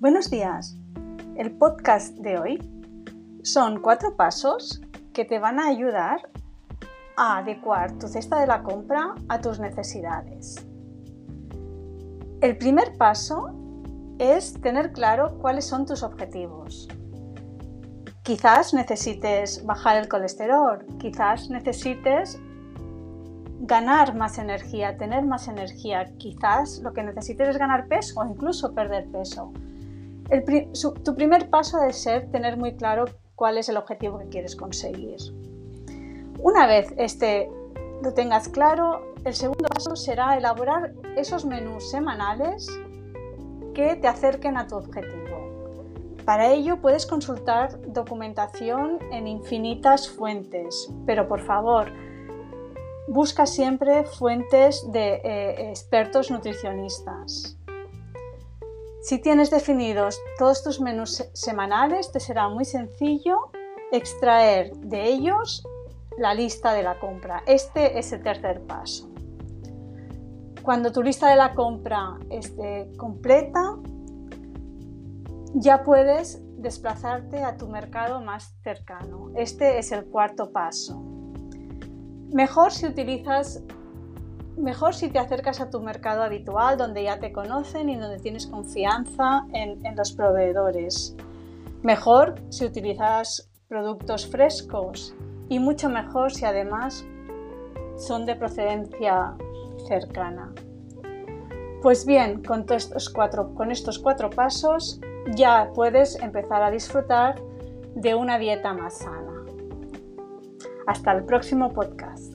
Buenos días. El podcast de hoy son cuatro pasos que te van a ayudar a adecuar tu cesta de la compra a tus necesidades. El primer paso es tener claro cuáles son tus objetivos. Quizás necesites bajar el colesterol, quizás necesites ganar más energía, tener más energía, quizás lo que necesites es ganar peso o incluso perder peso tu primer paso debe ser tener muy claro cuál es el objetivo que quieres conseguir. Una vez este lo tengas claro, el segundo paso será elaborar esos menús semanales que te acerquen a tu objetivo. Para ello puedes consultar documentación en infinitas fuentes, pero por favor, busca siempre fuentes de eh, expertos nutricionistas. Si tienes definidos todos tus menús semanales, te será muy sencillo extraer de ellos la lista de la compra. Este es el tercer paso. Cuando tu lista de la compra esté completa, ya puedes desplazarte a tu mercado más cercano. Este es el cuarto paso. Mejor si utilizas mejor si te acercas a tu mercado habitual, donde ya te conocen y donde tienes confianza en, los proveedores. Mejor si utilizas productos frescos y mucho mejor si además son de procedencia cercana. Pues bien, con, estos cuatro, con estos cuatro pasos ya puedes empezar a disfrutar de una dieta más sana. Hasta el próximo podcast.